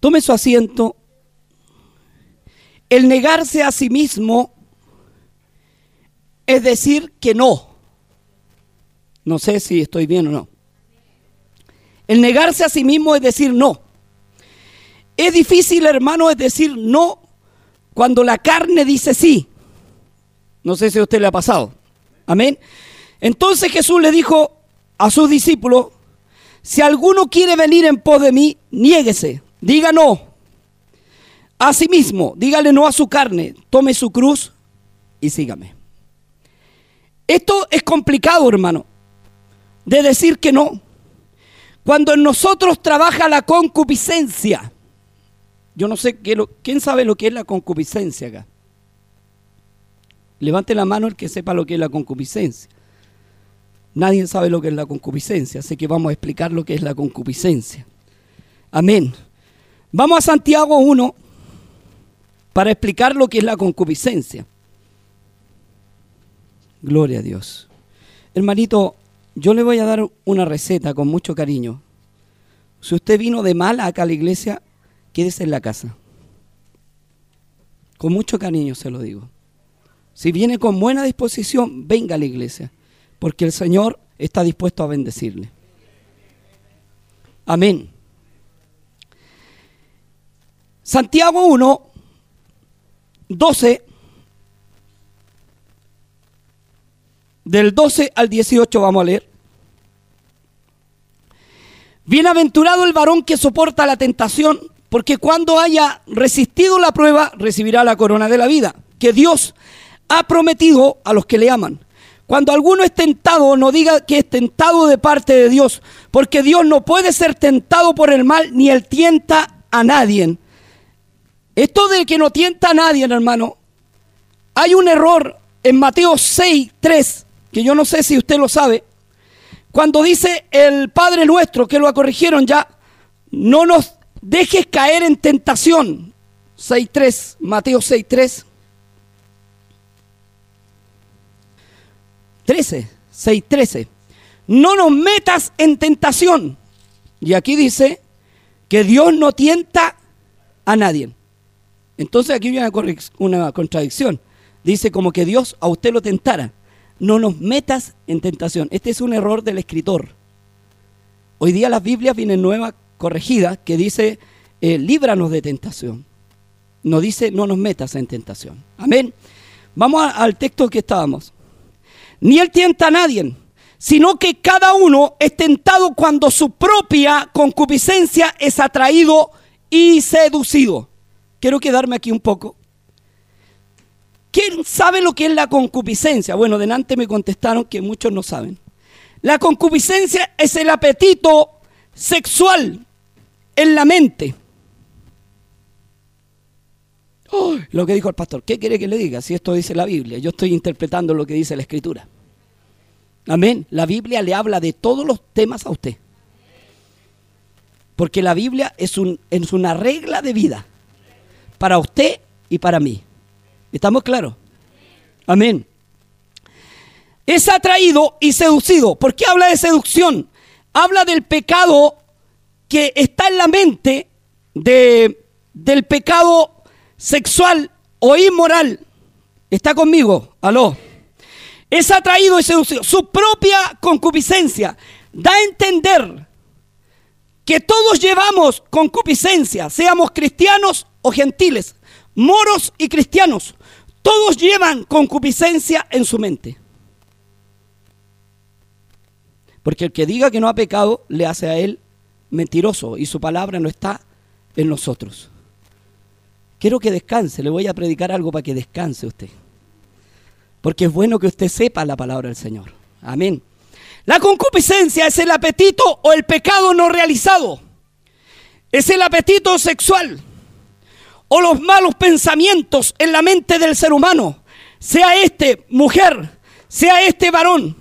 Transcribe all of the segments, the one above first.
Tome su asiento. El negarse a sí mismo es decir que no. No sé si estoy bien o no. El negarse a sí mismo es decir no. Es difícil, hermano, es decir no cuando la carne dice sí. No sé si a usted le ha pasado. Amén. Entonces Jesús le dijo a sus discípulos, si alguno quiere venir en pos de mí, niéguese, diga no. A sí mismo, dígale no a su carne, tome su cruz y sígame. Esto es complicado, hermano, de decir que no. Cuando en nosotros trabaja la concupiscencia, yo no sé, ¿quién sabe lo que es la concupiscencia acá? Levante la mano el que sepa lo que es la concupiscencia. Nadie sabe lo que es la concupiscencia, así que vamos a explicar lo que es la concupiscencia. Amén. Vamos a Santiago 1 para explicar lo que es la concupiscencia. Gloria a Dios. Hermanito, yo le voy a dar una receta con mucho cariño. Si usted vino de mal acá a la iglesia, quédese en la casa. Con mucho cariño se lo digo. Si viene con buena disposición, venga a la iglesia, porque el Señor está dispuesto a bendecirle. Amén. Santiago 1, 12, del 12 al 18 vamos a leer. Bienaventurado el varón que soporta la tentación, porque cuando haya resistido la prueba, recibirá la corona de la vida, que Dios ha prometido a los que le aman. Cuando alguno es tentado, no diga que es tentado de parte de Dios, porque Dios no puede ser tentado por el mal, ni él tienta a nadie. Esto de que no tienta a nadie, hermano, hay un error en Mateo 6, 3, que yo no sé si usted lo sabe, cuando dice el Padre nuestro, que lo corrigieron ya, no nos dejes caer en tentación. 6.3, Mateo 6.3. 13, 6.13. No nos metas en tentación. Y aquí dice que Dios no tienta a nadie. Entonces aquí hay una, una contradicción. Dice como que Dios a usted lo tentara no nos metas en tentación. Este es un error del escritor. Hoy día las Biblias vienen nuevas, corregidas, que dice, eh, líbranos de tentación. No dice, no nos metas en tentación. Amén. Vamos al texto que estábamos. Ni él tienta a nadie, sino que cada uno es tentado cuando su propia concupiscencia es atraído y seducido. Quiero quedarme aquí un poco. ¿Quién sabe lo que es la concupiscencia? Bueno, delante me contestaron que muchos no saben. La concupiscencia es el apetito sexual en la mente. lo que dijo el pastor, ¿qué quiere que le diga? Si esto dice la Biblia, yo estoy interpretando lo que dice la Escritura. Amén. La Biblia le habla de todos los temas a usted. Porque la Biblia es, un, es una regla de vida para usted y para mí. ¿Estamos claros? Amén. Es atraído y seducido. ¿Por qué habla de seducción? Habla del pecado que está en la mente de, del pecado sexual o inmoral. ¿Está conmigo? Aló. Es atraído y seducido. Su propia concupiscencia da a entender que todos llevamos concupiscencia, seamos cristianos gentiles, moros y cristianos. Todos llevan concupiscencia en su mente. Porque el que diga que no ha pecado le hace a él mentiroso y su palabra no está en nosotros. Quiero que descanse, le voy a predicar algo para que descanse usted. Porque es bueno que usted sepa la palabra del Señor. Amén. La concupiscencia es el apetito o el pecado no realizado. Es el apetito sexual o los malos pensamientos en la mente del ser humano, sea este mujer, sea este varón,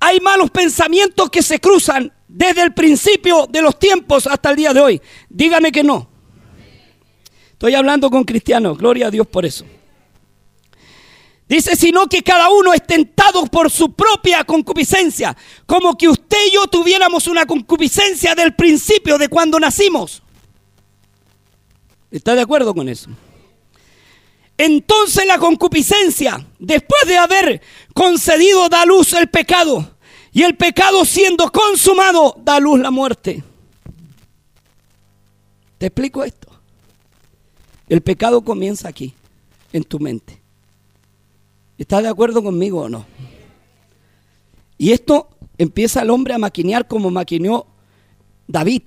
hay malos pensamientos que se cruzan desde el principio de los tiempos hasta el día de hoy. Dígame que no. Estoy hablando con cristianos, gloria a Dios por eso. Dice, sino que cada uno es tentado por su propia concupiscencia, como que usted y yo tuviéramos una concupiscencia del principio de cuando nacimos. ¿Está de acuerdo con eso? Entonces la concupiscencia, después de haber concedido, da luz el pecado. Y el pecado siendo consumado, da luz la muerte. ¿Te explico esto? El pecado comienza aquí, en tu mente. ¿Estás de acuerdo conmigo o no? Y esto empieza el hombre a maquinear como maquineó David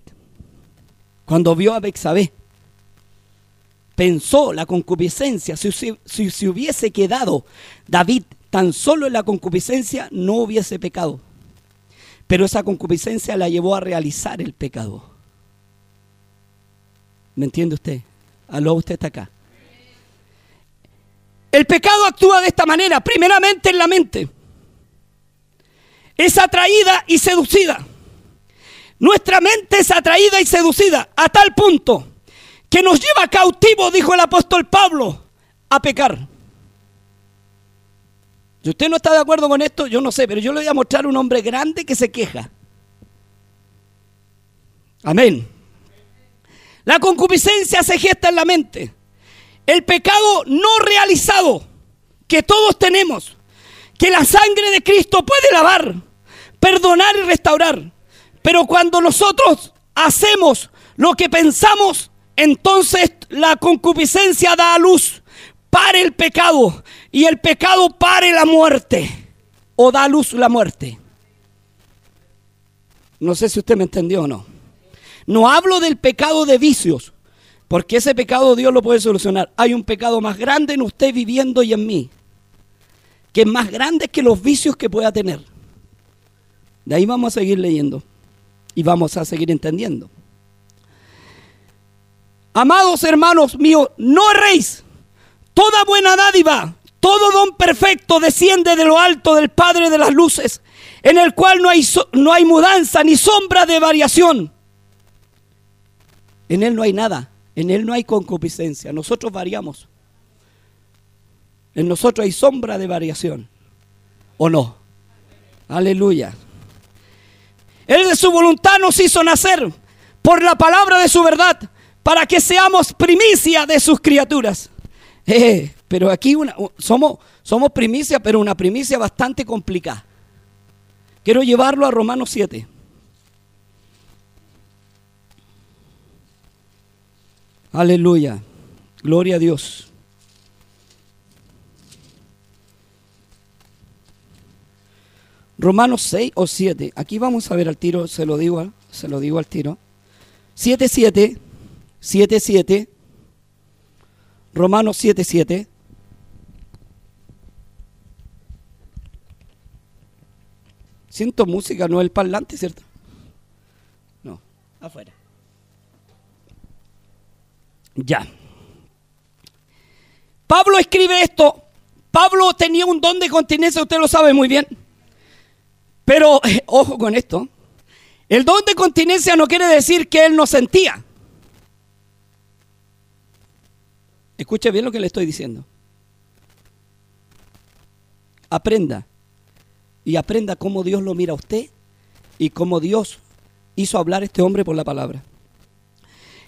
cuando vio a Bexabé. Pensó la concupiscencia, si, se hubiese quedado David tan solo en la concupiscencia, no hubiese pecado. Pero esa concupiscencia la llevó a realizar el pecado. ¿Me entiende usted? Aló, usted está acá. El pecado actúa de esta manera, primeramente en la mente. Es atraída y seducida. Nuestra mente es atraída y seducida a tal punto que nos lleva cautivo, dijo el apóstol Pablo, a pecar. Si usted no está de acuerdo con esto, yo no sé, pero yo le voy a mostrar un hombre grande que se queja. Amén. La concupiscencia se gesta en la mente. El pecado no realizado que todos tenemos, que la sangre de Cristo puede lavar, perdonar y restaurar. Pero cuando nosotros hacemos lo que pensamos, entonces la concupiscencia da a luz, para el pecado y el pecado pare la muerte o da a luz la muerte. No sé si usted me entendió o no. No hablo del pecado de vicios, porque ese pecado Dios lo puede solucionar. Hay un pecado más grande en usted viviendo y en mí, que es más grande que los vicios que pueda tener. De ahí vamos a seguir leyendo y vamos a seguir entendiendo. Amados hermanos míos, no erréis. Toda buena dádiva, todo don perfecto desciende de lo alto del Padre de las luces, en el cual no hay, no hay mudanza ni sombra de variación. En Él no hay nada, en Él no hay concupiscencia, nosotros variamos. En nosotros hay sombra de variación, ¿o no? Aleluya. Él de su voluntad nos hizo nacer por la palabra de su verdad, para que seamos primicia de sus criaturas. Eh, pero aquí somos, primicia, pero una primicia bastante complicada. Quiero llevarlo a Romanos 7. Aleluya. Gloria a Dios. Romanos 6 o 7. Aquí vamos a ver al tiro, se lo digo, se lo digo al tiro. 7, 7, 7, 7. Romanos 7, 7. Siento música, no el parlante, ¿cierto? No, afuera. Ya. Pablo escribe esto. Pablo tenía un don de continencia, usted lo sabe muy bien. Pero, ojo con esto, el don de continencia no quiere decir que él no sentía. Escuche bien lo que le estoy diciendo. Aprenda. Y aprenda cómo Dios lo mira a usted y cómo Dios hizo hablar a este hombre por la palabra.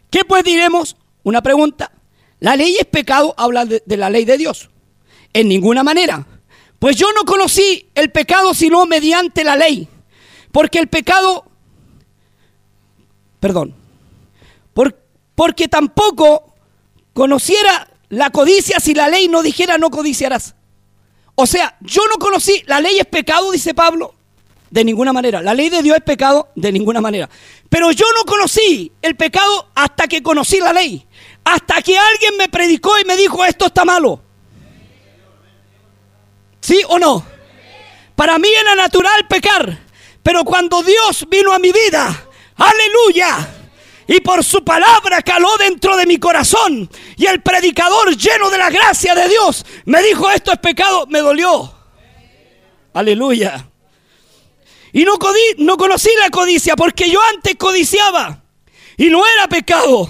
¿Qué pues diremos? Una pregunta. ¿La ley es pecado? Habla de, de la ley de Dios. En ninguna manera. Pues yo no conocí el pecado sino mediante la ley. Porque el pecado, perdón, porque tampoco conociera la codicia si la ley no dijera no codiciarás. O sea, yo no conocí, la ley es pecado, dice Pablo, de ninguna manera. La ley de Dios es pecado, de ninguna manera. Pero yo no conocí el pecado hasta que conocí la ley. Hasta que alguien me predicó y me dijo, esto está malo. ¿Sí o no? Para mí era natural pecar, pero cuando Dios vino a mi vida, aleluya, y por su palabra caló dentro de mi corazón, y el predicador lleno de la gracia de Dios me dijo, esto es pecado, me dolió. Aleluya. Y no, no conocí la codicia porque yo antes codiciaba y no era pecado.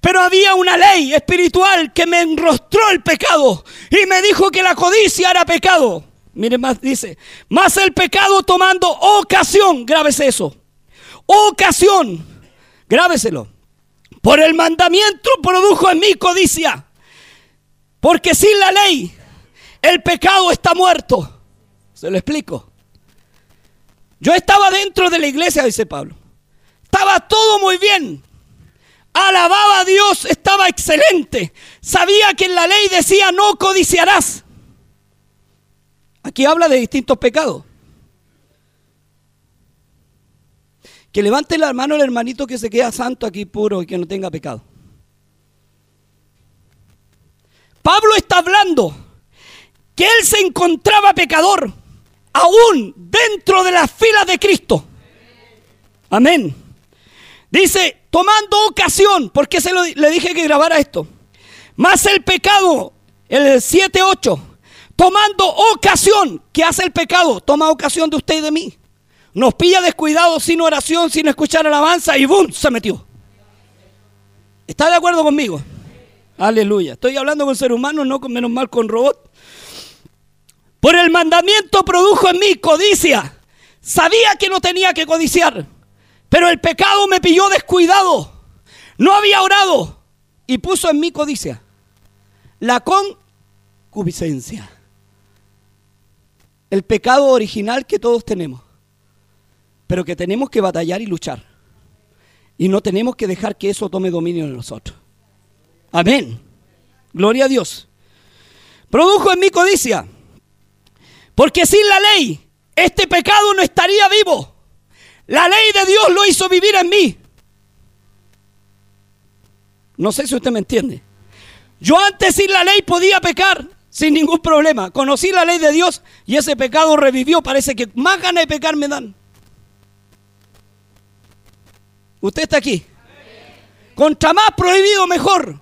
Pero había una ley espiritual que me enrostró el pecado y me dijo que la codicia era pecado. Mire más, dice, más el pecado tomando ocasión, grábese eso, ocasión, grábeselo, Por el mandamiento produjo en mí codicia. Porque sin la ley el pecado está muerto. Se lo explico. Yo estaba dentro de la iglesia, dice Pablo. Estaba todo muy bien. Alababa a Dios, estaba excelente. Sabía que en la ley decía no codiciarás. Aquí habla de distintos pecados. Que levante la mano el hermanito que se queda santo aquí puro y que no tenga pecado. Pablo está hablando que él se encontraba pecador aún dentro de las filas de Cristo. Amén. Dice, tomando ocasión, porque se le dije que grabara esto. Más el pecado, el 7-8, tomando ocasión, ¿qué hace el pecado? Toma ocasión de usted y de mí. Nos pilla descuidados sin oración, sin escuchar alabanza y ¡boom! se metió. ¿Está de acuerdo conmigo? Aleluya. Estoy hablando con ser humano, no con menos mal con robot. Por el mandamiento produjo en mí codicia. Sabía que no tenía que codiciar, pero el pecado me pilló descuidado. No había orado y puso en mí codicia. La concupiscencia. El pecado original que todos tenemos pero que tenemos que batallar y luchar. Y no tenemos que dejar que eso tome dominio de nosotros. Amén. Gloria a Dios. Produjo en mi codicia. Porque sin la ley, este pecado no estaría vivo. La ley de Dios lo hizo vivir en mí. No sé si usted me entiende. Yo antes sin la ley podía pecar sin ningún problema. Conocí la ley de Dios y ese pecado revivió. Parece que más ganas de pecar me dan. Usted está aquí. Contra más prohibido, mejor.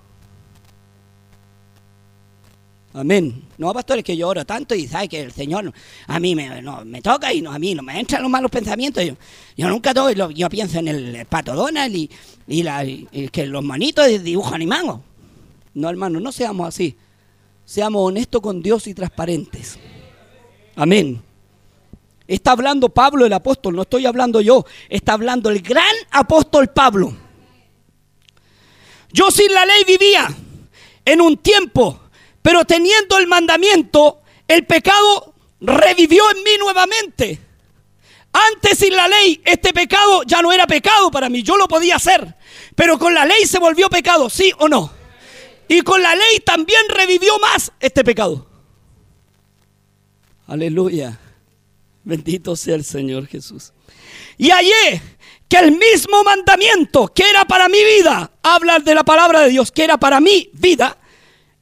Amén. No, pastor, es que yo oro tanto y sabe que el Señor a mí me, me toca y no, a mí no me entran los malos pensamientos. Yo, nunca todo, yo pienso en el, pato Donald y, y, que los manitos dibujan animados. No, hermano, no seamos así. Seamos honestos con Dios y transparentes. Amén. Está hablando Pablo el apóstol, no estoy hablando yo. Está hablando el gran apóstol Pablo. Yo sin la ley vivía en un tiempo, pero teniendo el mandamiento, el pecado revivió en mí nuevamente. Antes sin la ley, este pecado ya no era pecado para mí, yo lo podía hacer, pero con la ley se volvió pecado, ¿sí o no? Y con la ley también revivió más este pecado. Aleluya. Bendito sea el Señor Jesús. Y hallé que el mismo mandamiento que era para mi vida, hablar de la palabra de Dios, que era para mi vida,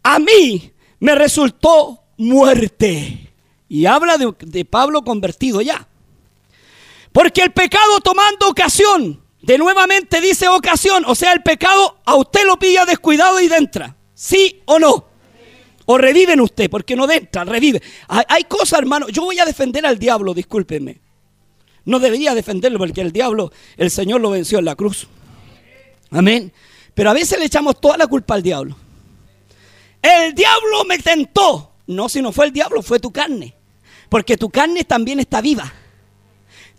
a mí me resultó muerte. Y habla de, de Pablo convertido ya. Porque el pecado tomando ocasión, de nuevamente dice ocasión, o sea, el pecado a usted lo pilla descuidado y entra. ¿Sí o no? O reviven usted, porque no entra, revive. Hay, cosas, hermano. Yo voy a defender al diablo, discúlpenme. No debería defenderlo porque el diablo, el Señor lo venció en la cruz. Amén. Pero a veces le echamos toda la culpa al diablo. El diablo me tentó. No, si no fue el diablo, fue tu carne. Porque tu carne también está viva.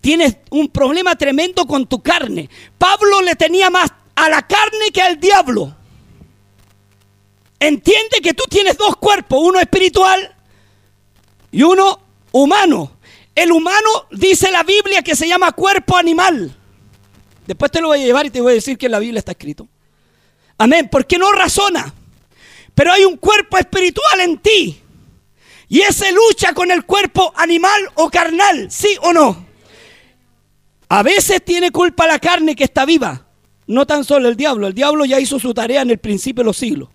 Tienes un problema tremendo con tu carne. Pablo le tenía más a la carne que al diablo. Entiende que tú tienes dos cuerpos, uno espiritual y uno humano. El humano dice la Biblia que se llama cuerpo animal. Después te lo voy a llevar y te voy a decir que en la Biblia está escrito. Amén, porque no razona. Pero hay un cuerpo espiritual en ti. Y ese lucha con el cuerpo animal o carnal, sí o no. A veces tiene culpa la carne que está viva. No tan solo el diablo. El diablo ya hizo su tarea en el principio de los siglos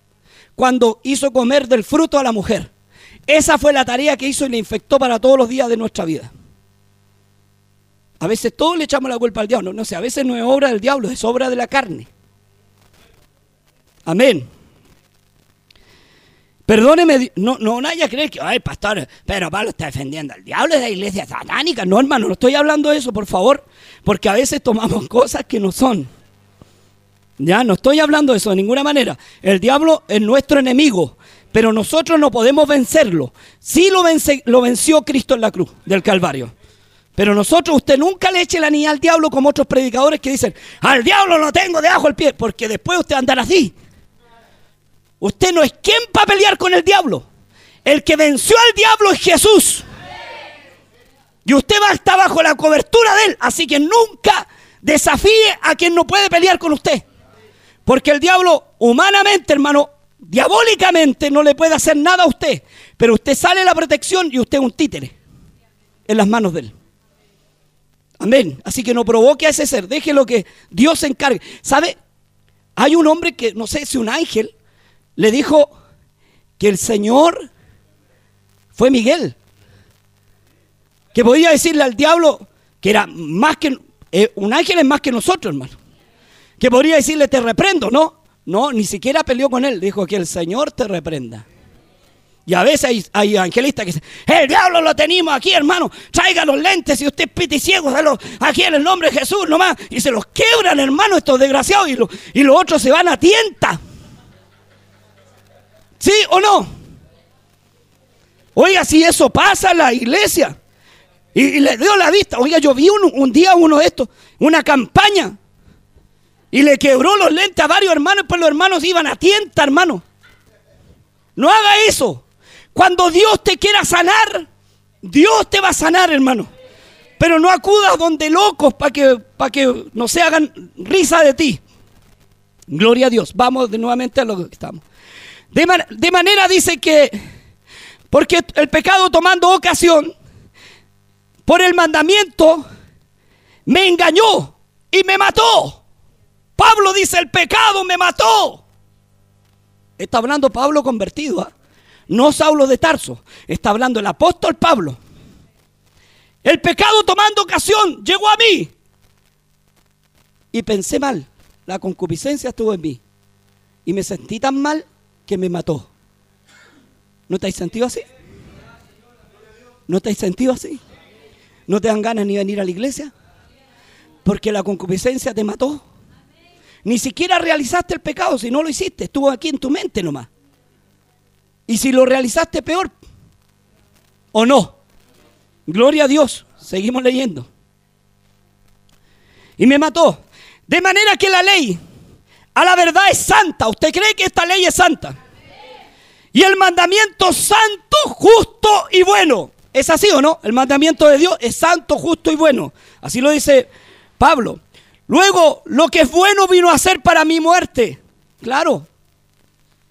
cuando hizo comer del fruto a la mujer. Esa fue la tarea que hizo y le infectó para todos los días de nuestra vida. A veces todos le echamos la culpa al diablo. No sé, a veces no es obra del diablo, es obra de la carne. Amén. Perdóneme, no, no nadie cree que, ay, pastor, pero Pablo está defendiendo al diablo de la iglesia satánica. No, hermano, no estoy hablando de eso, por favor, porque a veces tomamos cosas que no son. Ya, no estoy hablando de eso de ninguna manera. El diablo es nuestro enemigo, pero nosotros no podemos vencerlo. Sí lo, lo venció Cristo en la cruz del Calvario. Pero nosotros, usted nunca le eche la niña al diablo como otros predicadores que dicen, al diablo lo tengo debajo del pie, porque después usted andará así. Usted no es quien para pelear con el diablo. El que venció al diablo es Jesús. Y usted va a estar bajo la cobertura de él. Así que nunca desafíe a quien no puede pelear con usted. Porque el diablo, humanamente, hermano, diabólicamente no le puede hacer nada a usted. Pero usted sale la protección y usted es un títere en las manos de él. Amén. Así que no provoque a ese ser. Déjelo que Dios se encargue. ¿Sabe? Hay un hombre que, no sé si un ángel, le dijo que el Señor fue Miguel. Que podía decirle al diablo que era más que... Eh, un ángel es más que nosotros, hermano. Que podría decirle, te reprendo, ¿no? No, ni siquiera peleó con él. Dijo que el Señor te reprenda. Y a veces hay, hay evangelistas que dicen, el diablo lo tenemos aquí, hermano. Traiga los lentes y usted piti ciego, aquí en el nombre de Jesús nomás. Y se los quebran, hermano, estos desgraciados. Y, y los otros se van a tienta. ¿Sí o no? Oiga, si eso pasa en la iglesia. Y, le dio la vista. Oiga, yo vi un, día uno de estos, una campaña. Y le quebró los lentes a varios hermanos, pues los hermanos iban a tienta, hermano. No haga eso. Cuando Dios te quiera sanar, Dios te va a sanar, hermano. Pero no acudas donde locos para que, para que no se hagan risa de ti. Gloria a Dios. Vamos de nuevamente a lo que estamos. De manera dice que, porque el pecado tomando ocasión, por el mandamiento, me engañó y me mató. Pablo dice, el pecado me mató. Está hablando Pablo convertido, ¿ah? no Saulo de Tarso. Está hablando el apóstol Pablo. El pecado tomando ocasión llegó a mí. Y pensé mal. La concupiscencia estuvo en mí. Y me sentí tan mal que me mató. ¿No te has sentido así? ¿No te has sentido así? ¿No te dan ganas ni venir a la iglesia? Porque la concupiscencia te mató. Ni siquiera realizaste el pecado si no lo hiciste, estuvo aquí en tu mente nomás. Y si lo realizaste peor, ¿o no? Gloria a Dios, seguimos leyendo. Y me mató. De manera que la ley a la verdad es santa. ¿Usted cree que esta ley es santa? Y el mandamiento santo, justo y bueno. ¿Es así o no? El mandamiento de Dios es santo, justo y bueno. Así lo dice Pablo. Luego, lo que es bueno vino a ser para mi muerte. Claro.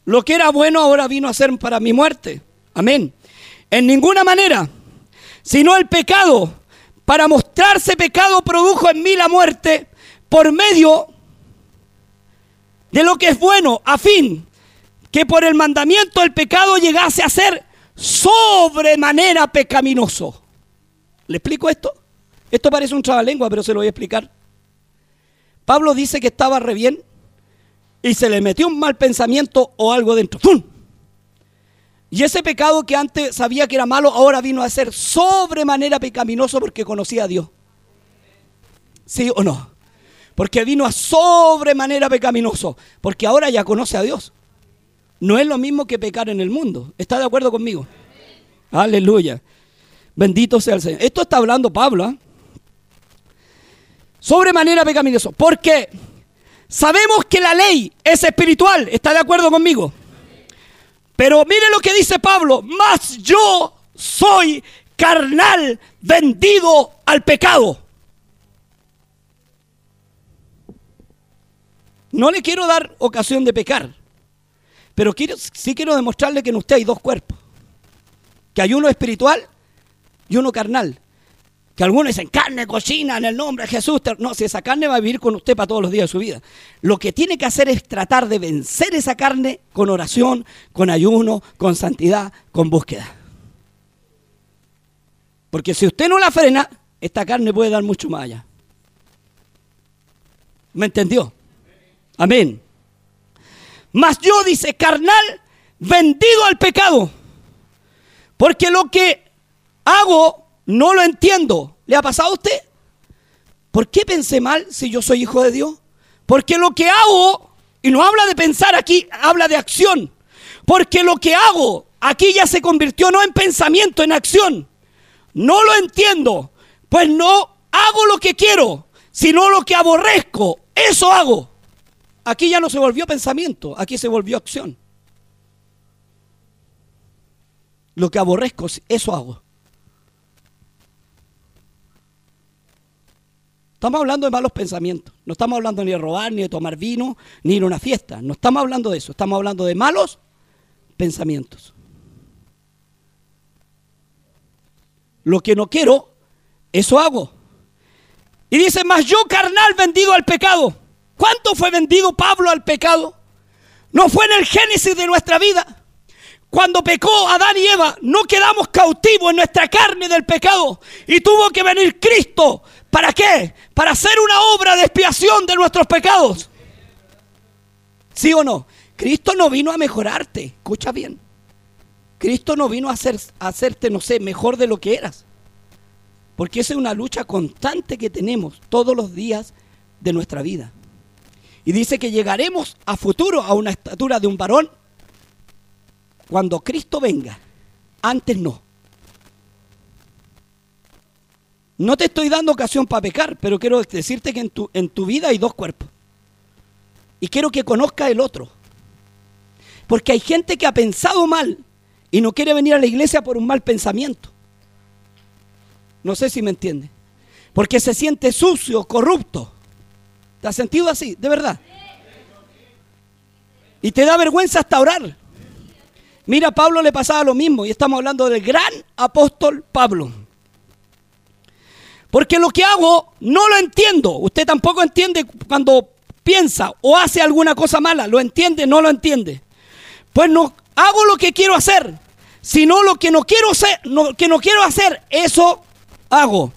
Lo que era bueno ahora vino a ser para mi muerte. Amén. En ninguna manera. Sino el pecado. Para mostrarse pecado produjo en mí la muerte por medio de lo que es bueno, a fin que por el mandamiento el pecado llegase a ser sobremanera pecaminoso. ¿Le explico esto? Esto parece un trabalengua, pero se lo voy a explicar. Pablo dice que estaba re bien y se le metió un mal pensamiento o algo dentro. ¡Pum! Y ese pecado que antes sabía que era malo, ahora vino a ser sobremanera pecaminoso porque conocía a Dios. ¿Sí o no? Porque vino a sobremanera pecaminoso. Porque ahora ya conoce a Dios. No es lo mismo que pecar en el mundo. ¿Está de acuerdo conmigo? Aleluya. Bendito sea el Señor. Esto está hablando Pablo. ¿eh? Sobremanera pecaminoso. Porque sabemos que la ley es espiritual. ¿Está de acuerdo conmigo? Pero mire lo que dice Pablo. Más yo soy carnal vendido al pecado. No le quiero dar ocasión de pecar. Pero sí quiero demostrarle que en usted hay dos cuerpos. Que hay uno espiritual y uno carnal. Que algunos dicen carne, cocina, en el nombre de Jesús. No, si esa carne va a vivir con usted para todos los días de su vida. Lo que tiene que hacer es tratar de vencer esa carne con oración, con ayuno, con santidad, con búsqueda. Porque si usted no la frena, esta carne puede dar mucho más allá. ¿Me entendió? Amén. Mas yo, dice, carnal, vendido al pecado. Porque lo que hago no lo entiendo. ¿Le ha pasado a usted? ¿Por qué pensé mal si yo soy hijo de Dios? Porque lo que hago, y no habla de pensar aquí, habla de acción. Porque lo que hago aquí ya se convirtió no en pensamiento, en acción. No lo entiendo. Pues no hago lo que quiero, sino lo que aborrezco. Eso hago. Aquí ya no se volvió pensamiento, aquí se volvió acción. Lo que aborrezco, eso hago. Estamos hablando de malos pensamientos. No estamos hablando ni de robar, ni de tomar vino, ni ir a una fiesta. No estamos hablando de eso. Estamos hablando de malos pensamientos. Lo que no quiero, eso hago. Y dice, más yo carnal vendido al pecado. ¿Cuánto fue vendido Pablo al pecado? No fue en el génesis de nuestra vida. Cuando pecó Adán y Eva, no quedamos cautivos en nuestra carne del pecado. Y tuvo que venir Cristo. ¿Para qué? Para hacer una obra de expiación de nuestros pecados. ¿Sí o no? Cristo no vino a mejorarte. Escucha bien. Cristo no vino a, hacer, a hacerte, no sé, mejor de lo que eras. Porque esa es una lucha constante que tenemos todos los días de nuestra vida. Y dice que llegaremos a futuro a una estatura de un varón cuando Cristo venga. Antes no. No te estoy dando ocasión para pecar, pero quiero decirte que en tu, en tu vida hay dos cuerpos. Y quiero que conozcas el otro. Porque hay gente que ha pensado mal y no quiere venir a la iglesia por un mal pensamiento. No sé si me entiende. Porque se siente sucio, corrupto. ¿Te has sentido así? De verdad. Y te da vergüenza hasta orar. Mira, a Pablo le pasaba lo mismo y estamos hablando del gran apóstol Pablo. Porque lo que hago no lo entiendo. Usted tampoco entiende cuando piensa o hace alguna cosa mala. ¿Lo entiende? No lo entiende. Pues no hago lo que quiero hacer, sino lo que no quiero hacer, que no quiero hacer, eso hago.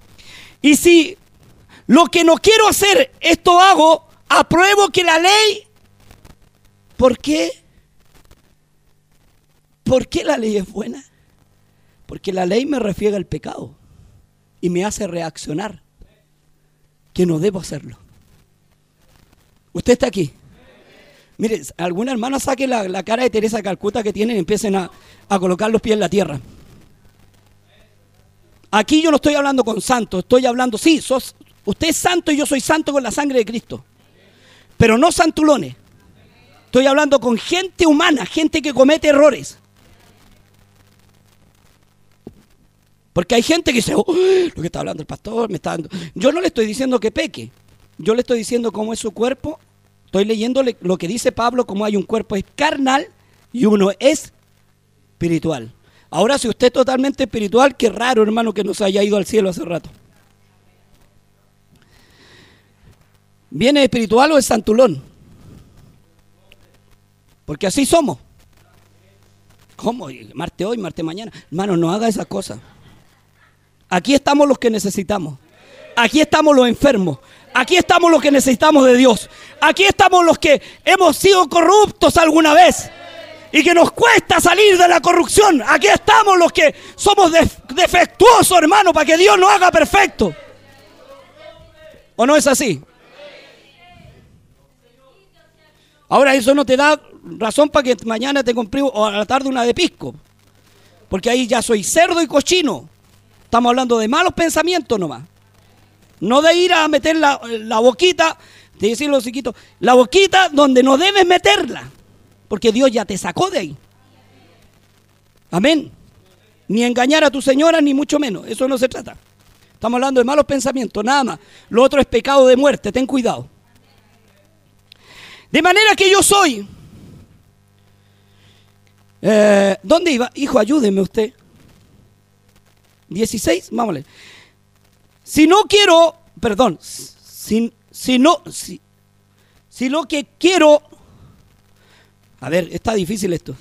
Y si lo que no quiero hacer, esto hago, apruebo que la ley, ¿por qué? ¿Por qué la ley es buena? Porque la ley me refiega al pecado y me hace reaccionar que no debo hacerlo. Usted está aquí. Mire, alguna hermana saque la, cara de Teresa Calcuta que tienen y empiecen a, a colocar los pies en la tierra. Aquí yo no estoy hablando con santos, estoy hablando, sí, sos, usted es santo y yo soy santo con la sangre de Cristo. Pero no santulones. Estoy hablando con gente humana, gente que comete errores. Porque hay gente que dice, oh, lo que está hablando el pastor, me está dando. Yo no le estoy diciendo que peque. Yo le estoy diciendo cómo es su cuerpo. Estoy leyendo lo que dice Pablo, cómo hay un cuerpo es carnal y uno es espiritual. Ahora, si usted es totalmente espiritual, qué raro, hermano, que no se haya ido al cielo hace rato. ¿Viene espiritual o es santulón? Porque así somos. ¿Cómo? Marte hoy, Marte mañana. Hermano, no haga esas cosas. Aquí estamos los que necesitamos. Aquí estamos los enfermos. Aquí estamos los que necesitamos de Dios. Aquí estamos los que hemos sido corruptos alguna vez y que nos cuesta salir de la corrupción. Aquí estamos los que somos defectuosos, hermano, para que Dios nos haga perfecto. ¿O no es así? Ahora eso no te da razón para que mañana te compré o a la tarde una de pisco. Porque ahí ya soy cerdo y cochino. Estamos hablando de malos pensamientos nomás. No de ir a meter la, boquita, de decir los chiquitos, la boquita donde no debes meterla. Porque Dios ya te sacó de ahí. Amén. Ni engañar a tu señora, ni mucho menos. Eso no se trata. Estamos hablando de malos pensamientos, nada más. Lo otro es pecado de muerte, ten cuidado. De manera que yo soy. Eh, ¿Dónde iba? Hijo, ayúdeme usted. 16, vamos Si no quiero, perdón, si, si no, si, si lo que quiero a ver, está difícil esto.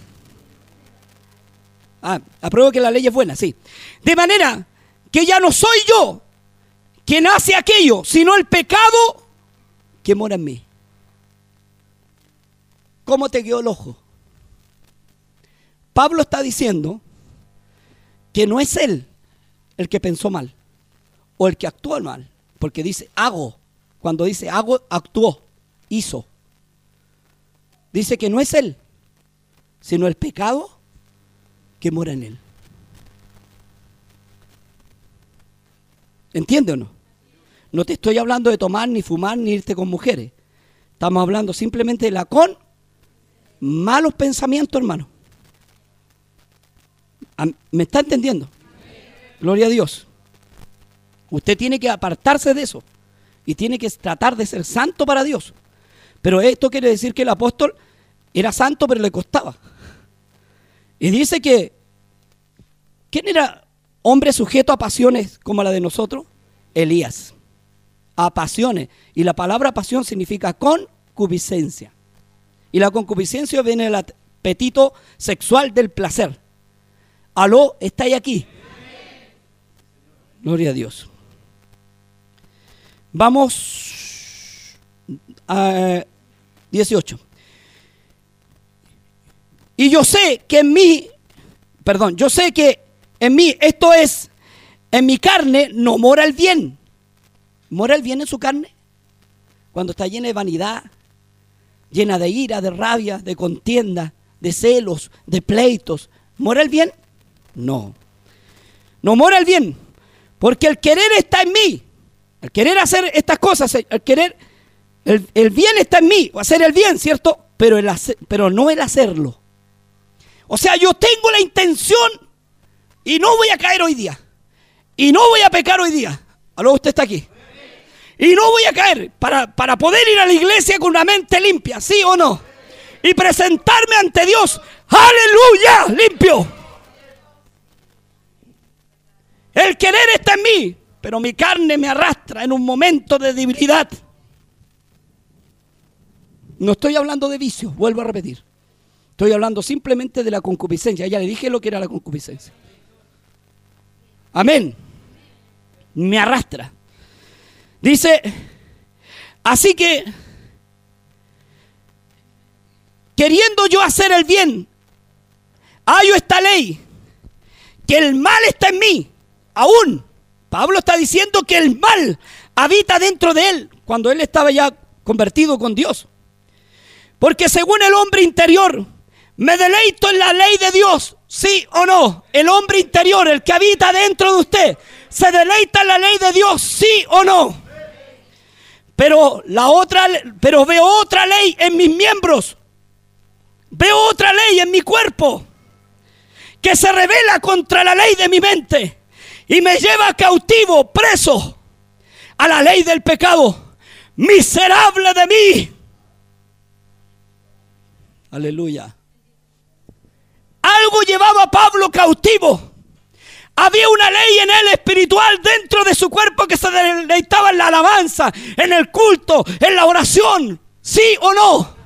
Ah, apruebo que la ley es buena, sí. De manera que ya no soy yo quien hace aquello, sino el pecado que mora en mí. ¿Cómo te quedó el ojo? Pablo está diciendo que no es él el que pensó mal o el que actuó mal, porque dice hago. Cuando dice hago, actuó, hizo dice que no es Él, sino el pecado que mora en Él. ¿Entiende o no? No te estoy hablando de tomar, ni fumar, ni irte con mujeres. Estamos hablando simplemente de la con malos pensamientos, hermano. ¿Me está entendiendo? Gloria a Dios. Usted tiene que apartarse de eso y tiene que tratar de ser santo para Dios. Pero esto quiere decir que el apóstol era santo, pero le costaba. Y dice que, ¿quién era hombre sujeto a pasiones como la de nosotros? Elías. A pasiones. Y la palabra pasión significa concupiscencia. Y la concupiscencia viene del apetito sexual del placer. Aló, está ahí aquí. Gloria a Dios. Vamos a 18. Y yo sé que en mí, perdón, yo sé que en mí, esto es, en mi carne no mora el bien. ¿Mora el bien en su carne? Cuando está llena de vanidad, llena de ira, de rabia, de contienda, de celos, de pleitos. ¿Mora el bien? No. No mora el bien. Porque el querer está en mí. El querer hacer estas cosas, el querer, el, bien está en mí, hacer el bien, ¿cierto? Pero, el pero no el hacerlo. O sea, yo tengo la intención y no voy a caer hoy día. Y no voy a pecar hoy día. Aló, usted está aquí. Y no voy a caer para, para poder ir a la iglesia con una mente limpia, ¿sí o no? Y presentarme ante Dios. Aleluya, limpio. El querer está en mí, pero mi carne me arrastra en un momento de debilidad. No estoy hablando de vicios, vuelvo a repetir. Estoy hablando simplemente de la concupiscencia. Ya le dije lo que era la concupiscencia. Amén. Me arrastra. Dice, así que, queriendo yo hacer el bien, hallo esta ley, que el mal está en mí, aún. Pablo está diciendo que el mal habita dentro de él, cuando él estaba ya convertido con Dios. Porque según el hombre interior, me deleito en la ley de Dios, sí o no. El hombre interior, el que habita dentro de usted, se deleita en la ley de Dios, sí o no. Pero la otra, pero veo otra ley en mis miembros. Veo otra ley en mi cuerpo que se revela contra la ley de mi mente y me lleva cautivo, preso a la ley del pecado. Miserable de mí. Aleluya. Algo llevaba a Pablo cautivo. Había una ley en él espiritual dentro de su cuerpo que se deleitaba en la alabanza, en el culto, en la oración. ¿Sí o no?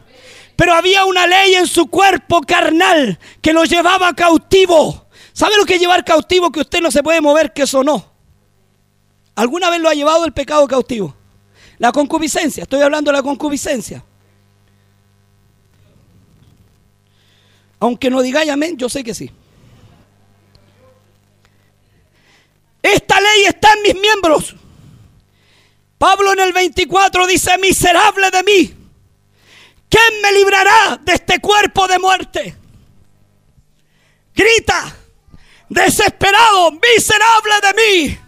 Pero había una ley en su cuerpo carnal que lo llevaba cautivo. ¿Sabe lo que es llevar cautivo? Que usted no se puede mover, que eso no. ¿Alguna vez lo ha llevado el pecado cautivo? La concupiscencia, estoy hablando de la concupiscencia. Aunque no digáis amén, yo sé que sí. Esta ley está en mis miembros. Pablo en el 24 dice, miserable de mí, ¿quién me librará de este cuerpo de muerte? Grita, desesperado, miserable de mí.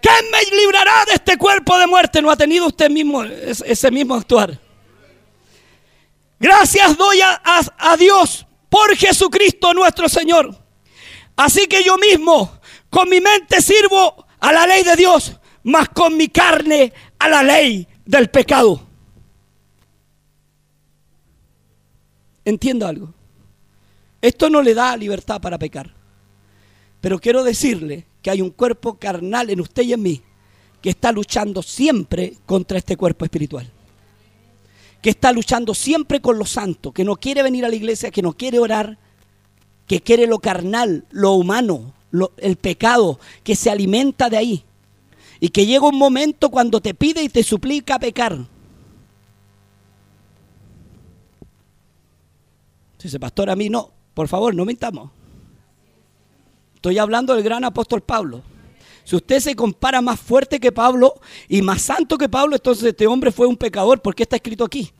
¿Quién me librará de este cuerpo de muerte? No ha tenido usted mismo ese mismo actuar. Gracias doy a, Dios por Jesucristo nuestro Señor. Así que yo mismo con mi mente sirvo a la ley de Dios, mas con mi carne a la ley del pecado. Entiendo algo. Esto no le da libertad para pecar. Pero quiero decirle que hay un cuerpo carnal en usted y en mí que está luchando siempre contra este cuerpo espiritual que está luchando siempre con lo santo, que no quiere venir a la iglesia, que no quiere orar, que quiere lo carnal, lo humano, el pecado, que se alimenta de ahí. Y que llega un momento cuando te pide y te suplica pecar. Dice, pastor, a mí no, por favor, no mentamos. Estoy hablando del gran apóstol Pablo. Si usted se compara más fuerte que Pablo y más santo que Pablo, entonces este hombre fue un pecador. ¿Por qué está escrito aquí?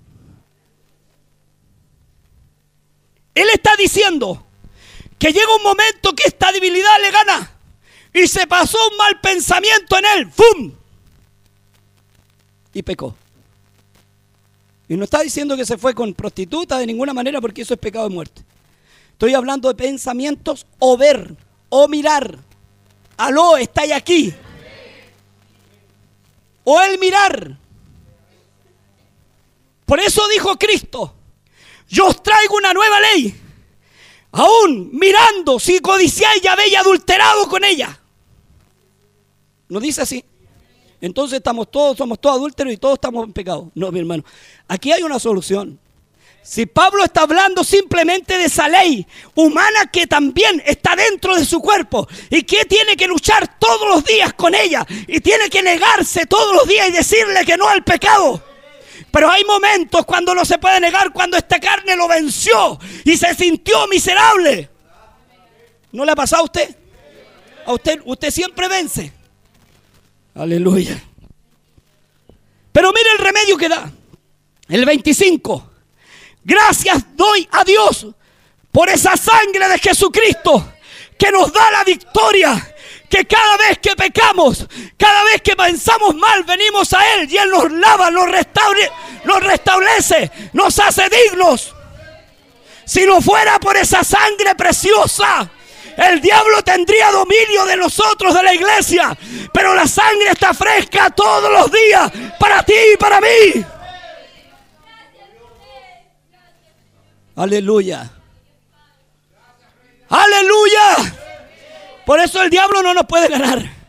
Él está diciendo que llega un momento que esta debilidad le gana. y se pasó un mal pensamiento en él. ¡Fum! Y pecó. Y no está diciendo que se fue con prostituta de ninguna manera porque eso es pecado de muerte. Estoy hablando de pensamientos o ver o mirar. Aló, está ahí aquí. O el mirar. Por eso dijo Cristo, yo os traigo una nueva ley. Aún mirando, si codiciáis ya habéis adulterado con ella. ¿No dice así? Entonces estamos todos, somos todos adúlteros y todos estamos en pecado. No, mi hermano. Aquí hay una solución. Si Pablo está hablando simplemente de esa ley humana que también está dentro de su cuerpo y que tiene que luchar todos los días con ella y tiene que negarse todos los días y decirle que no al pecado. Pero hay momentos cuando no se puede negar, cuando esta carne lo venció y se sintió miserable. ¿No le ha pasado a usted? A usted, usted siempre vence. Aleluya. Pero mire el remedio que da. El 25. Gracias doy a Dios por esa sangre de Jesucristo que nos da la victoria. Que cada vez que pecamos, cada vez que pensamos mal, venimos a Él y Él nos lava, nos, restaure, nos restablece, nos hace dignos. Si no fuera por esa sangre preciosa, el diablo tendría dominio de nosotros, de la iglesia. Pero la sangre está fresca todos los días para ti y para mí. Aleluya. Aleluya. Por eso el diablo no nos puede ganar.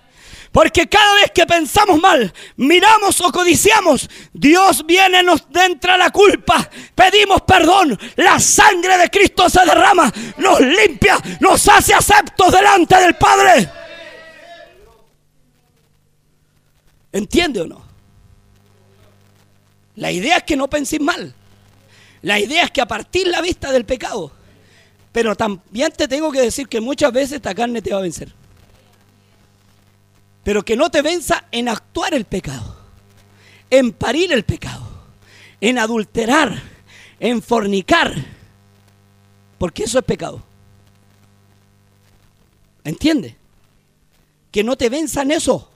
Porque cada vez que pensamos mal, miramos o codiciamos, Dios viene, nos entra la culpa, pedimos perdón, la sangre de Cristo se derrama, nos limpia, nos hace aceptos delante del Padre. ¿Entiende o no? La idea es que no penséis mal. La idea es que a partir la vista del pecado. Pero también te tengo que decir que muchas veces esta carne te va a vencer pero que no te venza en actuar el pecado, en parir el pecado, en adulterar, en fornicar, porque eso es pecado. ¿Entiende? Que no te venza en eso,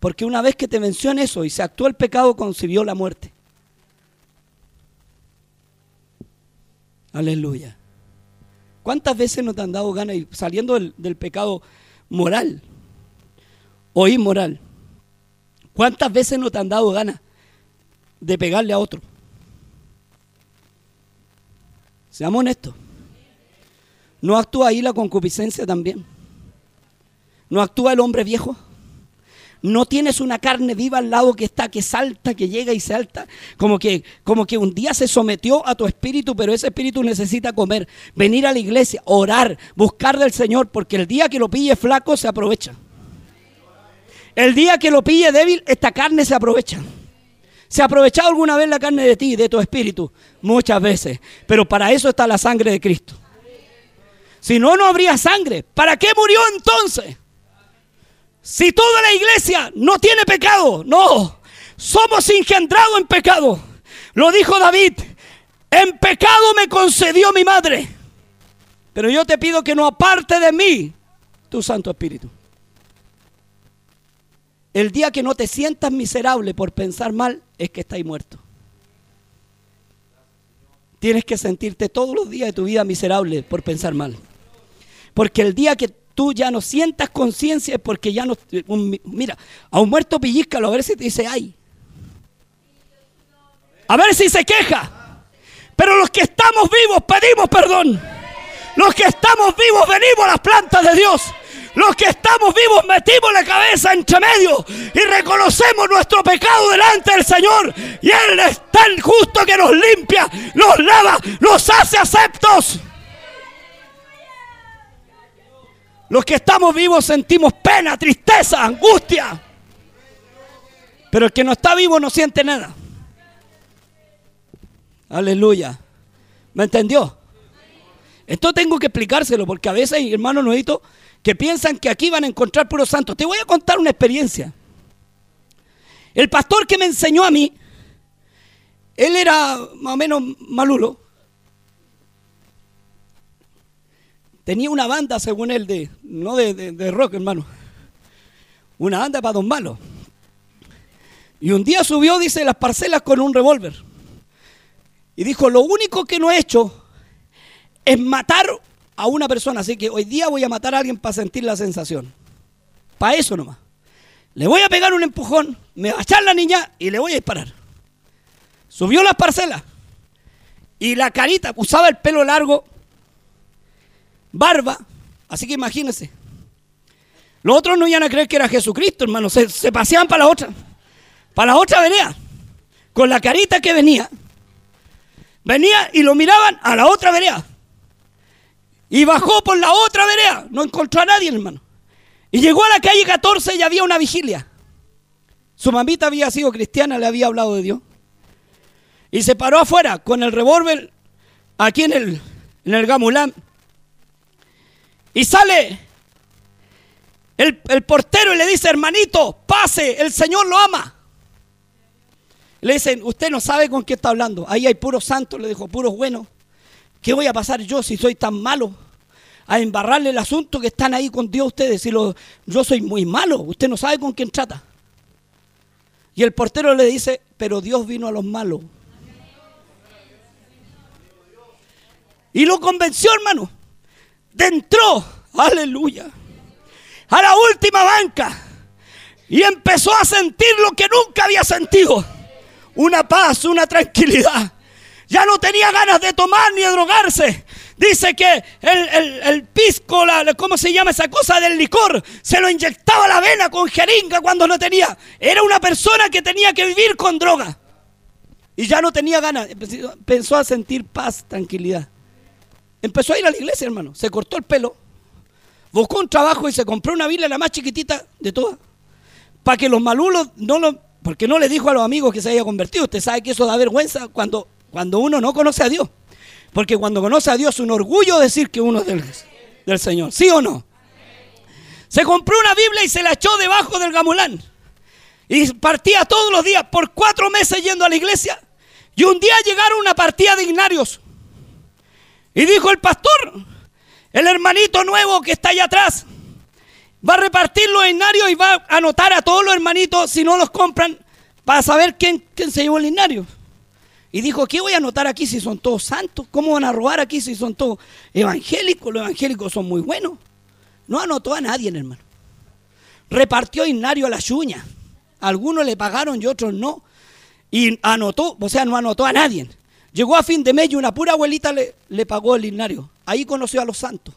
porque una vez que te venció en eso y se actuó el pecado, concibió la muerte. Aleluya. ¿Cuántas veces no te han dado ganas, saliendo del, pecado moral, o inmoral. ¿Cuántas veces no te han dado ganas de pegarle a otro? Seamos honestos. ¿No actúa ahí la concupiscencia también? ¿No actúa el hombre viejo? No tienes una carne viva al lado que está, que salta, que llega y salta, como que, como que un día se sometió a tu espíritu, pero ese espíritu necesita comer, venir a la iglesia, orar, buscar del Señor, porque el día que lo pille flaco se aprovecha. El día que lo pille débil, esta carne se aprovecha. ¿Se ha aprovechado alguna vez la carne de ti, de tu espíritu? Muchas veces. Pero para eso está la sangre de Cristo. Si no, no habría sangre. ¿Para qué murió entonces? Si toda la iglesia no tiene pecado, no. Somos engendrados en pecado. Lo dijo David. En pecado me concedió mi madre. Pero yo te pido que no aparte de mí tu Santo Espíritu. El día que no te sientas miserable por pensar mal es que estás muerto. Tienes que sentirte todos los días de tu vida miserable por pensar mal. Porque el día que tú ya no sientas conciencia porque ya no... mira, a un muerto pellizcalo a ver si te dice ay. A ver si se queja. Pero los que estamos vivos pedimos perdón. Los que estamos vivos venimos a las plantas de Dios. Los que estamos vivos metimos la cabeza entre medio y reconocemos nuestro pecado delante del Señor. Y Él es tan justo que nos limpia, nos lava, nos hace aceptos. Los que estamos vivos sentimos pena, tristeza, angustia. Pero el que no está vivo no siente nada. Aleluya. ¿Me entendió? Esto tengo que explicárselo porque a veces, hermano Noito, que piensan que aquí van a encontrar puros santos. Te voy a contar una experiencia. El pastor que me enseñó a mí, él era más o menos malulo. Tenía una banda, según él, de, no de, de rock, hermano. Una banda para don Malo. Y un día subió, dice, las parcelas con un revólver. Y dijo, lo único que no he hecho es matar a una persona. Así que hoy día voy a matar a alguien para sentir la sensación. Para eso nomás. Le voy a pegar un empujón, me va a echar la niña y le voy a disparar. Subió las parcelas. Y la carita, usaba el pelo largo, barba. Así que imagínense. Los otros no iban a creer que era Jesucristo, hermano. Se, se paseaban para la otra. Para la otra vereda. Con la carita que venía. Venía y lo miraban a la otra vereda. Y bajó por la otra vereda. No encontró a nadie, hermano. Y llegó a la calle 14 y había una vigilia. Su mamita había sido cristiana, le había hablado de Dios. Y se paró afuera con el revólver aquí en el, en el gamulán. Y sale el, el, portero y le dice, hermanito, pase, el Señor lo ama. Le dicen, usted no sabe con qué está hablando. Ahí hay puros santos, le dijo, puros buenos. ¿Qué voy a pasar yo si soy tan malo? A embarrarle el asunto que están ahí con Dios ustedes. Si lo, yo soy muy malo, usted no sabe con quién trata. Y el portero le dice, pero Dios vino a los malos. Y lo convenció, hermano. Entró, aleluya, a la última banca. Y empezó a sentir lo que nunca había sentido. Una paz, una tranquilidad. Ya no tenía ganas de tomar ni de drogarse. Dice que el, pisco, la, ¿cómo se llama esa cosa del licor? Se lo inyectaba a la vena con jeringa cuando no tenía. Era una persona que tenía que vivir con droga. Y ya no tenía ganas. Empezó a sentir paz, tranquilidad. Empezó a ir a la iglesia, hermano. Se cortó el pelo. Buscó un trabajo y se compró una Biblia, la más chiquitita de todas. Para que los malulos no lo... Porque no le dijo a los amigos que se haya convertido. Usted sabe que eso da vergüenza cuando, cuando uno no conoce a Dios. Porque cuando conoce a Dios es un orgullo decir que uno es del, del Señor. ¿Sí o no? Se compró una Biblia y se la echó debajo del gamulán. Y partía todos los días por cuatro meses yendo a la iglesia. Y un día llegaron una partida de ignarios. Y dijo el pastor, el hermanito nuevo que está allá atrás, va a repartir los ignarios y va a anotar a todos los hermanitos si no los compran para saber quién, se llevó el ignario. Y dijo, ¿qué voy a anotar aquí si son todos santos? ¿Cómo van a robar aquí si son todos evangélicos? Los evangélicos son muy buenos. No anotó a nadie, hermano. Repartió ignario a las uñas. Algunos le pagaron y otros no. Y anotó, o sea, no anotó a nadie. Llegó a fin de mes y una pura abuelita le, le pagó el ignario. Ahí conoció a los santos.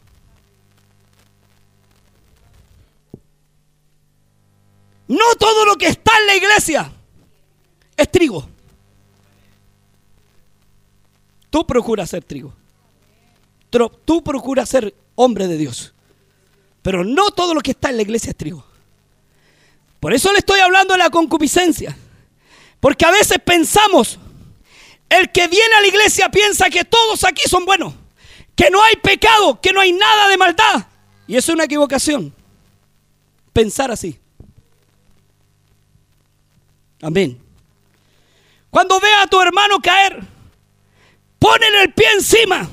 No todo lo que está en la iglesia es trigo. Tú procuras ser trigo. Tú procuras ser hombre de Dios. Pero no todo lo que está en la iglesia es trigo. Por eso le estoy hablando de la concupiscencia. Porque a veces pensamos el que viene a la iglesia piensa que todos aquí son buenos, que no hay pecado, que no hay nada de maldad. Y eso es una equivocación. Pensar así. Amén. Cuando vea a tu hermano caer, ponle el pie encima.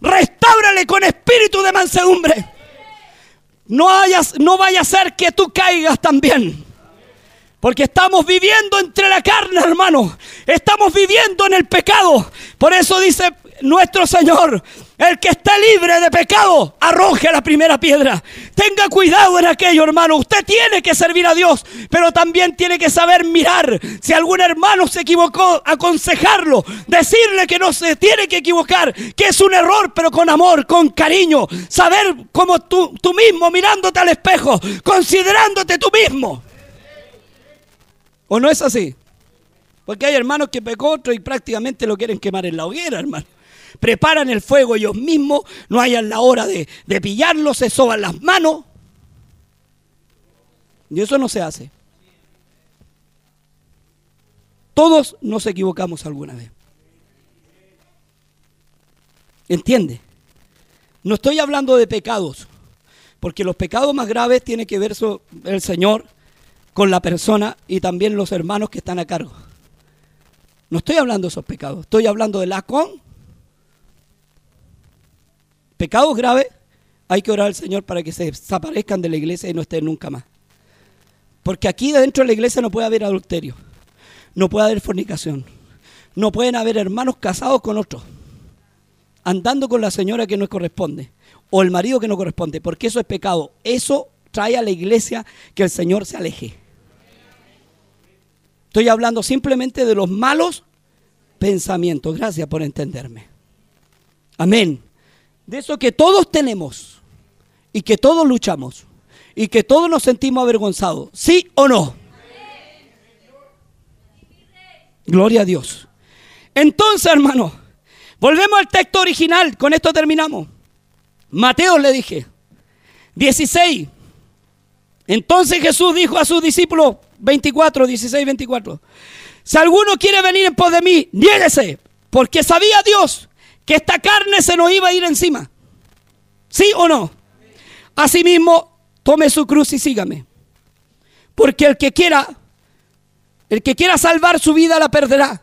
Restáurale con espíritu de mansedumbre. No, no vaya a ser que tú caigas también. Porque estamos viviendo entre la carne, hermano. Estamos viviendo en el pecado. Por eso dice nuestro Señor, el que está libre de pecado, arroje la primera piedra. Tenga cuidado en aquello, hermano. Usted tiene que servir a Dios, pero también tiene que saber mirar. Si algún hermano se equivocó, aconsejarlo, decirle que no se tiene que equivocar, que es un error, pero con amor, con cariño. Saber como tú, tú mismo, mirándote al espejo, considerándote tú mismo. ¿O no es así? Porque hay hermanos que pecó otro y prácticamente lo quieren quemar en la hoguera, hermano. Preparan el fuego ellos mismos, no hayan la hora de, de pillarlo, se soban las manos. Y eso no se hace. Todos nos equivocamos alguna vez. ¿Entiende? No estoy hablando de pecados, porque los pecados más graves tiene que ver el Señor con la persona y también los hermanos que están a cargo. No estoy hablando de esos pecados, estoy hablando de la con pecados graves, hay que orar al Señor para que se desaparezcan de la iglesia y no estén nunca más. Porque aquí dentro de la iglesia no puede haber adulterio, no puede haber fornicación, no pueden haber hermanos casados con otros, andando con la señora que no corresponde, o el marido que no corresponde, porque eso es pecado. Eso trae a la iglesia que el Señor se aleje. Estoy hablando simplemente de los malos pensamientos. Gracias por entenderme. Amén. De eso que todos tenemos y que todos luchamos y que todos nos sentimos avergonzados. ¿Sí o no? Gloria a Dios. Entonces, hermano, volvemos al texto original. Con esto terminamos. Mateo le dije, 16. Entonces Jesús dijo a sus discípulos, 24, 16, 24. Si alguno quiere venir en pos de mí, niéguese, porque sabía Dios que esta carne se nos iba a ir encima. ¿Sí o no? Asimismo, tome su cruz y sígame. Porque el que quiera, el que quiera salvar su vida la perderá.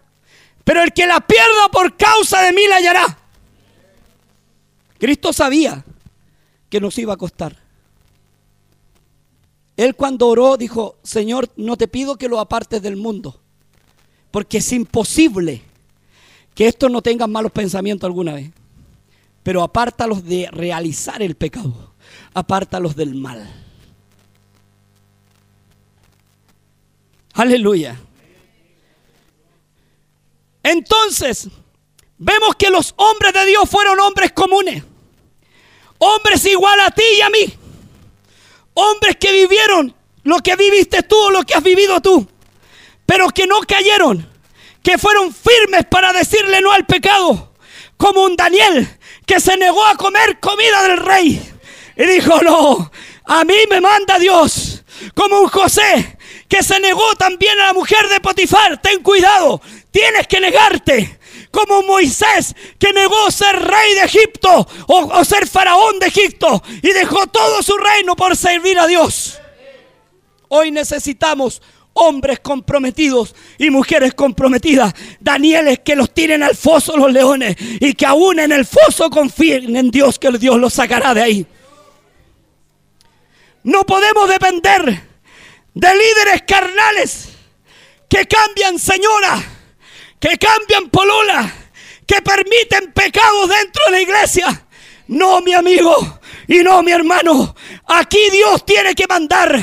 Pero el que la pierda por causa de mí la hallará. Cristo sabía que nos iba a costar. Él cuando oró dijo, Señor, no te pido que lo apartes del mundo, porque es imposible que estos no tengan malos pensamientos alguna vez. Pero apártalos de realizar el pecado, apártalos del mal. Aleluya. Entonces, vemos que los hombres de Dios fueron hombres comunes, hombres igual a ti y a mí Hombres que vivieron lo que viviste tú o lo que has vivido tú, pero que no cayeron, que fueron firmes para decirle no al pecado, como un Daniel que se negó a comer comida del rey y dijo, no, a mí me manda Dios, como un José que se negó también a la mujer de Potifar, ten cuidado, tienes que negarte, como Moisés que negó ser rey de Egipto o, ser faraón de Egipto y dejó todo su reino por servir a Dios. Hoy necesitamos hombres comprometidos y mujeres comprometidas. Danieles que los tiren al foso los leones y que aún en el foso confíen en Dios que Dios los sacará de ahí. No podemos depender de líderes carnales que cambian señora que cambian polola, que permiten pecados dentro de la iglesia. No, mi amigo, y no, mi hermano, aquí Dios tiene que mandar.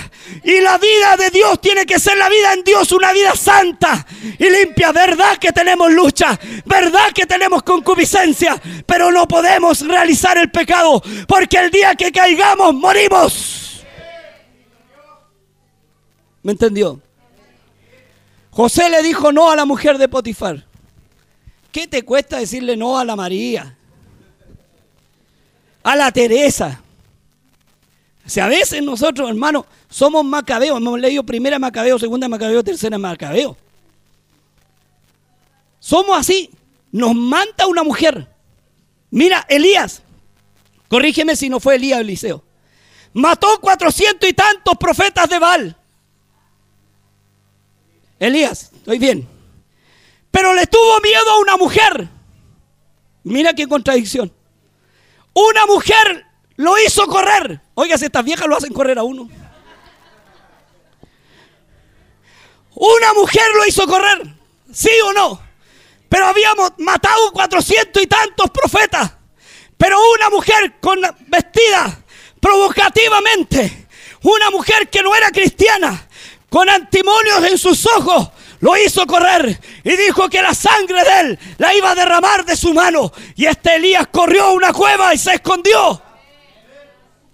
Y la vida de Dios tiene que ser la vida en Dios, una vida santa y limpia. Verdad que tenemos lucha, verdad que tenemos concupiscencia, pero no podemos realizar el pecado porque el día que caigamos morimos. ¿Me entendió? José le dijo no a la mujer de Potifar. ¿Qué te cuesta decirle no a la María? A la Teresa. O sea, a veces nosotros, hermanos, somos macabeos. Hemos leído primera macabeo, segunda macabeo, tercera macabeo. Somos así. Nos manda una mujer. Mira, Elías. Corrígeme si no fue Elías Eliseo. Mató cuatrocientos y tantos profetas de Baal. Elías, estoy bien. Pero le tuvo miedo a una mujer. Mira qué contradicción. Una mujer lo hizo correr. Oiga, si estas viejas lo hacen correr a uno. Una mujer lo hizo correr. ¿Sí o no? Pero habíamos matado cuatrocientos y tantos profetas. Pero una mujer con vestida provocativamente, una mujer que no era cristiana, con antimonios en sus ojos, lo hizo correr y dijo que la sangre de él la iba a derramar de su mano. Y este Elías corrió a una cueva y se escondió.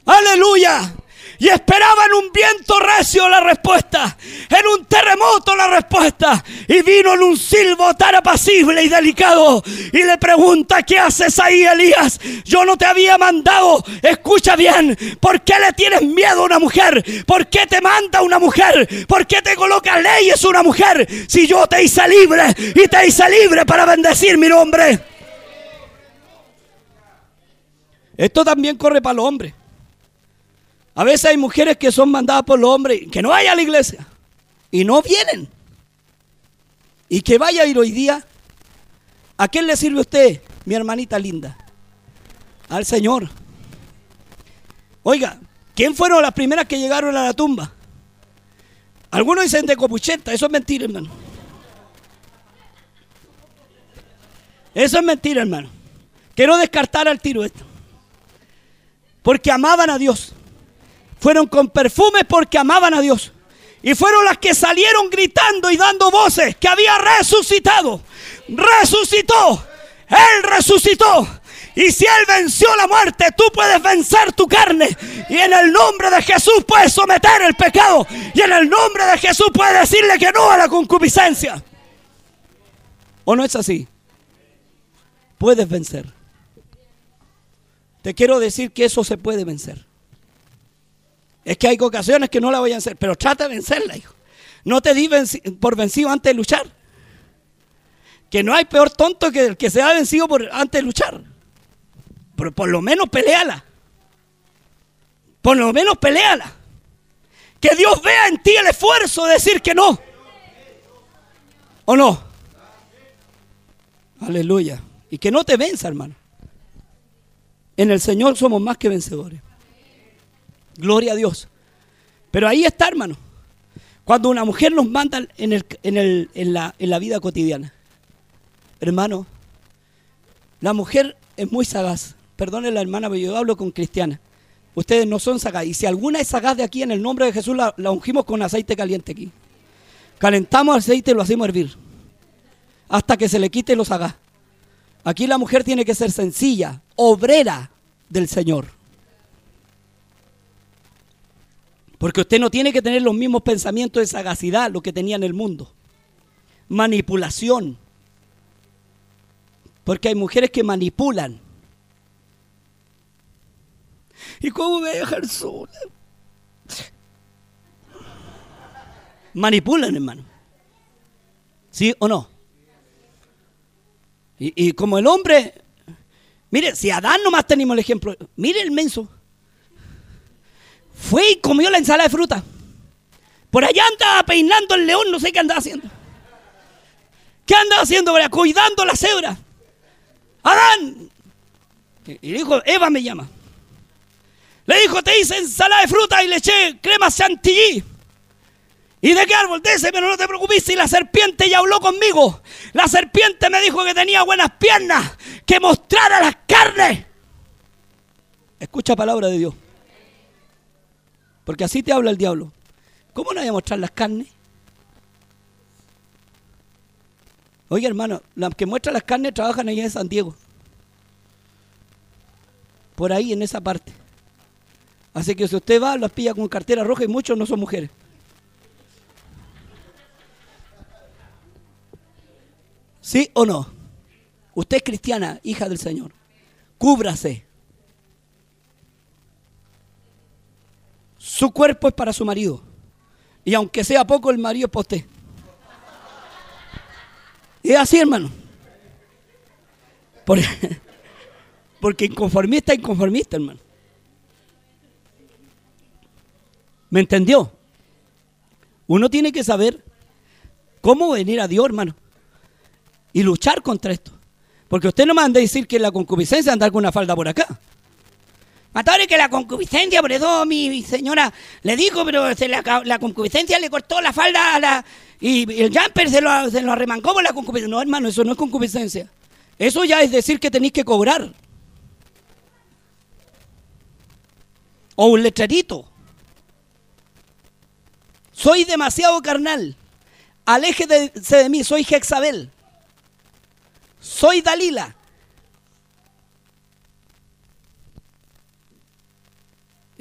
Aleluya y esperaban un viento recio la respuesta, en un terremoto la respuesta, y vino en un silbo tan apacible y delicado, y le pregunta, ¿qué haces ahí, Elías? Yo no te había mandado, escucha bien, ¿por qué le tienes miedo a una mujer? ¿Por qué te manda una mujer? ¿Por qué te coloca leyes una mujer? Si yo te hice libre y te hice libre para bendecir mi nombre. Esto también corre para los hombres. A veces hay mujeres que son mandadas por los hombres que no vayan a la iglesia y no vienen. Y que vaya a ir hoy día. ¿A quién le sirve usted, mi hermanita linda? Al Señor. Oiga, ¿quién fueron las primeras que llegaron a la tumba? Algunos dicen de Copucheta, eso es mentira, hermano. Eso es mentira, hermano. Quiero descartar al tiro esto. Porque amaban a Dios. Fueron con perfumes porque amaban a Dios. Y fueron las que salieron gritando y dando voces que había resucitado. Resucitó. Él resucitó. Y si Él venció la muerte, tú puedes vencer tu carne. Y en el nombre de Jesús puedes someter el pecado. Y en el nombre de Jesús puedes decirle que no a la concupiscencia. ¿O no es así? Puedes vencer. Te quiero decir que eso se puede vencer. Es que hay ocasiones que no la voy a vencer, pero trata de vencerla, hijo. No te di por vencido antes de luchar. Que no hay peor tonto que el que se ha vencido por, antes de luchar. Pero por lo menos peleala. Por lo menos peleala. Que Dios vea en ti el esfuerzo de decir que no. ¿O no? Aleluya. Y que no te venza, hermano. En el Señor somos más que vencedores. Gloria a Dios. Pero ahí está, hermano. Cuando una mujer nos manda en, el, en, la, en la vida cotidiana. Hermano, la mujer es muy sagaz. Perdone la hermana, pero yo hablo con cristiana. Ustedes no son sagaz. Y si alguna es sagaz de aquí, en el nombre de Jesús, la, la ungimos con aceite caliente aquí. Calentamos aceite y lo hacemos hervir. Hasta que se le quite los sagaz. Aquí la mujer tiene que ser sencilla, obrera del Señor. Porque usted no tiene que tener los mismos pensamientos de sagacidad, lo que tenía en el mundo. Manipulación. Porque hay mujeres que manipulan. ¿Y cómo me dejar sola? Manipulan, hermano. ¿Sí o no? Y, y, como el hombre, mire, si Adán nomás tenemos el ejemplo, mire el menso. Fue y comió la ensalada de fruta. Por allá andaba peinando el león, no sé qué andaba haciendo. ¿Qué andaba haciendo? Cuidando la cebra. Adán. Y dijo, Eva me llama. Le dijo, te hice ensalada de fruta y le eché crema chantilly. ¿Y de qué árbol? De pero no te preocupes. Y la serpiente ya habló conmigo. La serpiente me dijo que tenía buenas piernas, que mostrara las carnes. Escucha palabra de Dios. Porque así te habla el diablo. ¿Cómo no voy a mostrar las carnes? Oye, hermano, las que muestran las carnes trabajan allá en San Diego. Por ahí, en esa parte. Así que si usted va, las pilla con cartera roja y muchos no son mujeres. ¿Sí o no? Usted es cristiana, hija del Señor. Cúbrase. Su cuerpo es para su marido. Y aunque sea poco, el marido es para. Y es así, hermano. Porque inconformista inconformista, hermano. ¿Me entendió? Uno tiene que saber cómo venir a Dios, hermano. Y luchar contra esto. Porque usted no me anda a decir que la concupiscencia andar con una falda por acá. Matore que la concupiscencia, por eso mi señora le dijo, pero la, concupiscencia le cortó la falda a la, y, el jumper se lo, se lo arremancó por la concupiscencia. No, hermano, eso no es concupiscencia. Eso ya es decir que tenéis que cobrar. O un letrerito. Soy demasiado carnal. Aléjese de mí, soy Jezabel. Soy Dalila.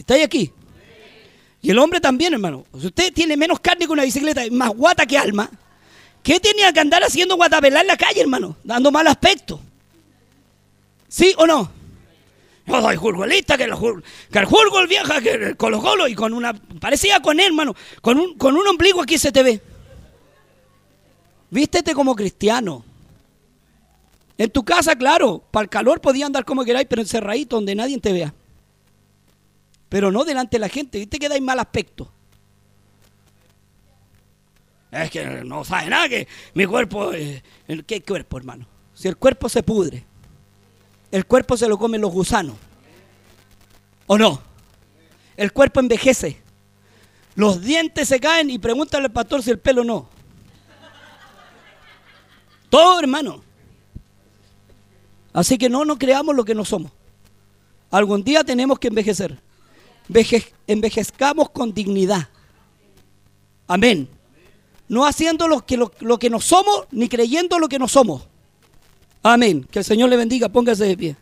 ¿Está ahí aquí? Y el hombre también, hermano. Si usted tiene menos carne que una bicicleta, más guata que alma, ¿qué tenía que andar haciendo guatapelar en la calle, hermano? Dando mal aspecto. ¿Sí o no? Yo soy jurgolista, que, el jurgol viaja, que el colo colo, y con una. Parecía con él, hermano. Con un, con un ombligo aquí se te ve. Vístete como cristiano. En tu casa, claro, para el calor podía andar como queráis, pero encerradito donde nadie te vea pero no delante de la gente. ¿Viste que en mal aspecto? Es que no sabe nada que mi cuerpo... ¿Qué cuerpo, hermano? Si el cuerpo se pudre. El cuerpo se lo comen los gusanos. ¿O no? El cuerpo envejece. Los dientes se caen y pregúntale al pastor si el pelo no. Todo, hermano. Así que no nos creamos lo que no somos. Algún día tenemos que envejecer. Envejezcamos con dignidad. Amén. No haciendo lo que, lo, lo que no somos, ni creyendo lo que no somos. Amén. Que el Señor le bendiga. Póngase de pie.